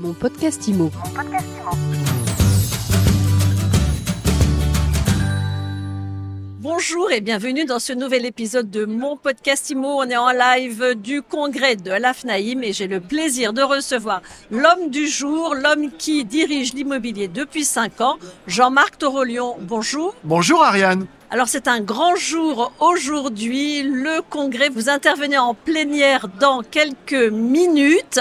Mon podcast IMO. Bonjour et bienvenue dans ce nouvel épisode de mon podcast IMO. On est en live du congrès de l'AFNAIM et j'ai le plaisir de recevoir l'homme du jour, l'homme qui dirige l'immobilier depuis 5 ans, Jean-Marc Torolion. Bonjour. Bonjour Ariane. Alors c'est un grand jour aujourd'hui, le congrès. Vous intervenez en plénière dans quelques minutes.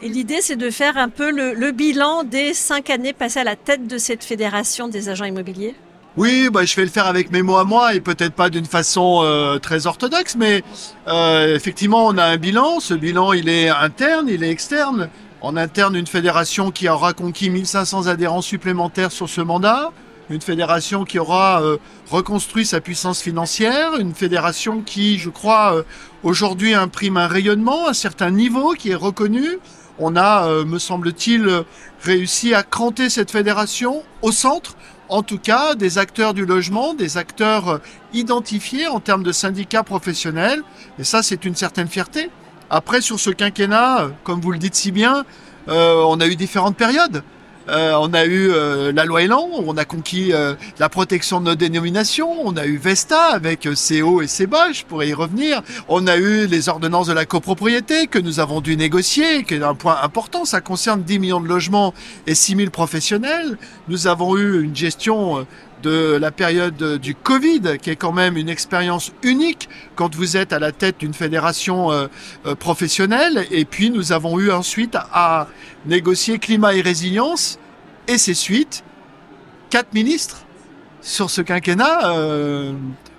Et l'idée, c'est de faire un peu le, bilan des cinq années passées à la tête de cette fédération des agents immobiliers. Oui, bah, je vais le faire avec mes mots à moi et peut-être pas d'une façon euh, très orthodoxe, mais euh, effectivement, on a un bilan. Ce bilan, il est interne, il est externe. En interne, une fédération qui aura conquis 1500 adhérents supplémentaires sur ce mandat, une fédération qui aura euh, reconstruit sa puissance financière, une fédération qui, je crois, aujourd'hui imprime un rayonnement, un certain niveau qui est reconnu. On a, euh, me semble-t-il, réussi à cranter cette fédération au centre, en tout cas des acteurs du logement, des acteurs identifiés en termes de syndicats professionnels. Et ça, c'est une certaine fierté. Après, sur ce quinquennat, comme vous le dites si bien, euh, on a eu différentes périodes. Euh, on a eu euh, la loi Elan, on a conquis euh, la protection de nos dénominations, on a eu Vesta avec ses hauts et ses bas, je pourrais y revenir. On a eu les ordonnances de la copropriété que nous avons dû négocier, qui est un point important, ça concerne 10 millions de logements et 6 000 professionnels. Nous avons eu une gestion de la période du Covid, qui est quand même une expérience unique quand vous êtes à la tête d'une fédération euh, euh, professionnelle. Et puis nous avons eu ensuite à négocier climat et résilience et ses suites. Quatre ministres sur ce quinquennat. Euh,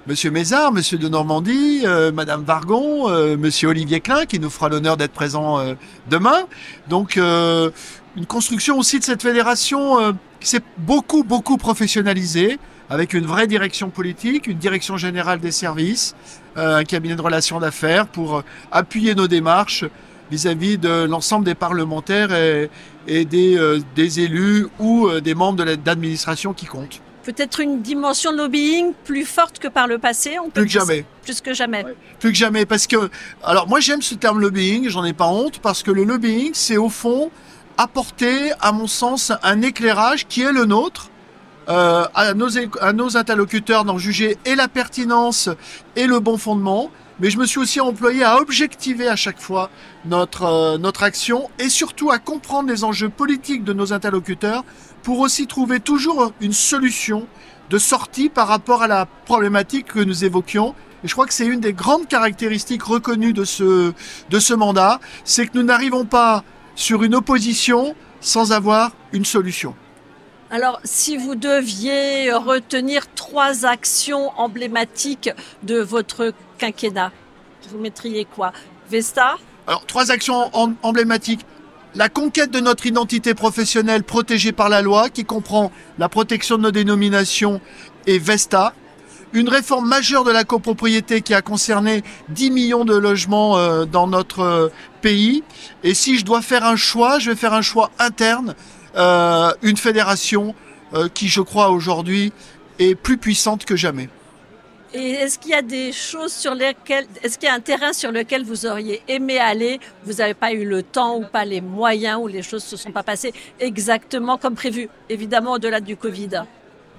Monsieur Mézard, Monsieur de Normandie, euh, Madame Vargon, euh, Monsieur Olivier Klein, qui nous fera l'honneur d'être présent euh, demain. Donc, une construction aussi de cette fédération qui s'est beaucoup, beaucoup professionnalisée, avec une vraie direction politique, une direction générale des services, un cabinet de relations d'affaires pour appuyer nos démarches vis-à-vis de l'ensemble des parlementaires et, des, des, élus ou des membres de l'administration qui comptent peut-être une dimension de lobbying plus forte que par le passé. On peut plus que jamais. Plus que jamais. Ouais. Plus que jamais, parce que, alors moi j'aime ce terme lobbying, j'en ai pas honte, parce que le lobbying, c'est au fond apporter, à mon sens, un éclairage qui est le nôtre. Euh, à, nos, à nos interlocuteurs d'en juger et la pertinence et le bon fondement, mais je me suis aussi employé à objectiver à chaque fois notre, euh, notre action et surtout à comprendre les enjeux politiques de nos interlocuteurs pour aussi trouver toujours une solution de sortie par rapport à la problématique que nous évoquions. Et je crois que c'est une des grandes caractéristiques reconnues de ce, de ce mandat, c'est que nous n'arrivons pas sur une opposition sans avoir une solution. Alors, si vous deviez retenir trois actions emblématiques de votre quinquennat, vous mettriez quoi? Vesta? Alors, trois actions emblématiques. La conquête de notre identité professionnelle protégée par la loi, qui comprend la protection de nos dénominations et Vesta, une réforme majeure de la copropriété qui a concerné 10 millions de logements euh, dans notre euh, pays. Et si je dois faire un choix, je vais faire un choix interne, euh, une fédération euh, qui, je crois, aujourd'hui est plus puissante que jamais. Est-ce qu'il y a des choses sur lesquelles, est-ce qu'il y a un terrain sur lequel vous auriez aimé aller, vous n'avez pas eu le temps ou pas les moyens ou les choses ne se sont pas passées exactement comme prévu, évidemment au-delà du Covid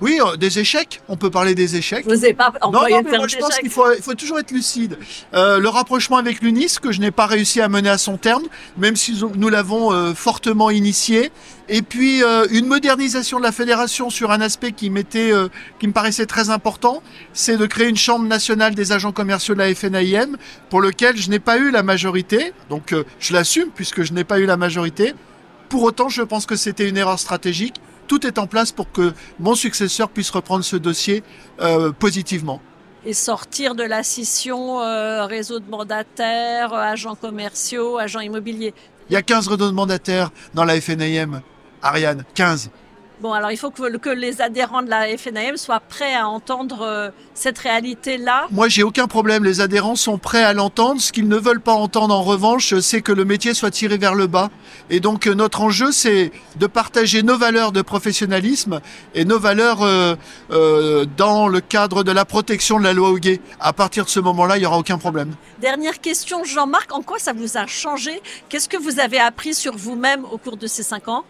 oui, euh, des échecs. On peut parler des échecs. Vous n'avez pas employé non, non, mais moi, je pense qu'il faut, il faut toujours être lucide. Euh, le rapprochement avec l'UNIS, que je n'ai pas réussi à mener à son terme, même si nous l'avons euh, fortement initié. Et puis une modernisation de la fédération sur un aspect qui m'était, qui me paraissait très important, c'est de créer une chambre nationale des agents commerciaux de la FNAIM, pour lequel je n'ai pas eu la majorité. Donc je l'assume puisque je n'ai pas eu la majorité. Pour autant, je pense que c'était une erreur stratégique tout est en place pour que mon successeur puisse reprendre ce dossier euh, positivement. Et sortir de la scission euh, réseau de mandataires, agents commerciaux, agents immobiliers. Il y a 15 réseaux de mandataires dans la FNAM, Ariane, 15. Bon, alors il faut que, que, les adhérents de la FNAM soient prêts à entendre euh, cette réalité-là. Moi, j'ai aucun problème. Les adhérents sont prêts à l'entendre. Ce qu'ils ne veulent pas entendre, en revanche, c'est que le métier soit tiré vers le bas. Et donc, euh, notre enjeu, c'est de partager nos valeurs de professionnalisme et nos valeurs euh, dans le cadre de la protection de la loi Houguet. À partir de ce moment-là, il n'y aura aucun problème. Dernière question, Jean-Marc, en quoi ça vous a changé? Qu'est-ce que vous avez appris sur vous-même au cours de ces cinq ans?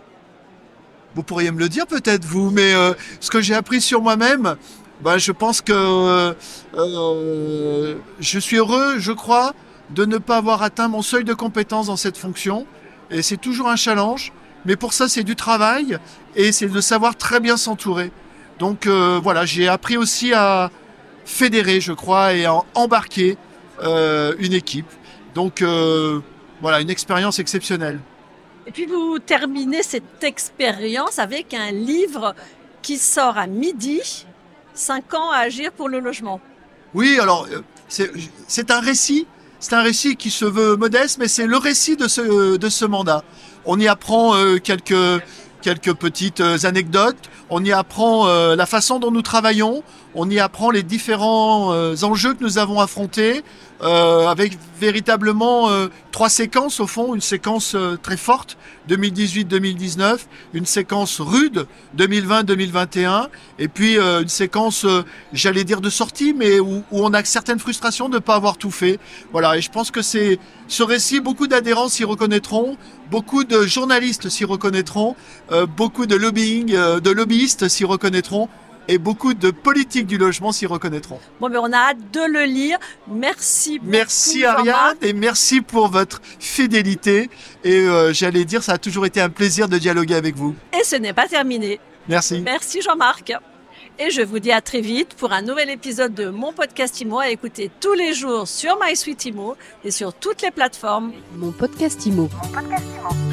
Vous pourriez me le dire peut-être vous, mais euh, ce que j'ai appris sur moi-même, bah, je pense que euh, euh, je suis heureux, je crois, de ne pas avoir atteint mon seuil de compétence dans cette fonction. Et c'est toujours un challenge, mais pour ça c'est du travail et c'est de savoir très bien s'entourer. Donc voilà, j'ai appris aussi à fédérer, je crois, et à embarquer une équipe. Donc voilà, une expérience exceptionnelle. Et puis vous terminez cette expérience avec un livre qui sort à midi, 5 ans à agir pour le logement. Oui, alors euh, c'est un récit, c'est un récit qui se veut modeste, mais c'est le récit de ce, mandat. On y apprend euh, quelques, quelques petites euh, anecdotes, on y apprend la façon dont nous travaillons, on y apprend les différents enjeux que nous avons affrontés, euh, avec véritablement euh, trois séquences au fond, une séquence euh, très forte 2018-2019, une séquence rude 2020-2021, et puis une séquence, j'allais dire de sortie, mais où, où, on a certaines frustrations de ne pas avoir tout fait. Voilà, et je pense que c'est ce récit, beaucoup d'adhérents s'y reconnaîtront, beaucoup de journalistes s'y reconnaîtront, beaucoup de lobbying, de lobbyistes s'y reconnaîtront et beaucoup de politiques du logement s'y reconnaîtront. Bon, mais on a hâte de le lire. Merci beaucoup. Merci Ariane et merci pour votre fidélité. Et euh, j'allais dire, ça a toujours été un plaisir de dialoguer avec vous. Et ce n'est pas terminé. Merci. Merci Jean-Marc. Et je vous dis à très vite pour un nouvel épisode de mon podcast IMO à écouter tous les jours sur MySuite IMO et sur toutes les plateformes. Mon podcast IMO. Mon podcast IMO.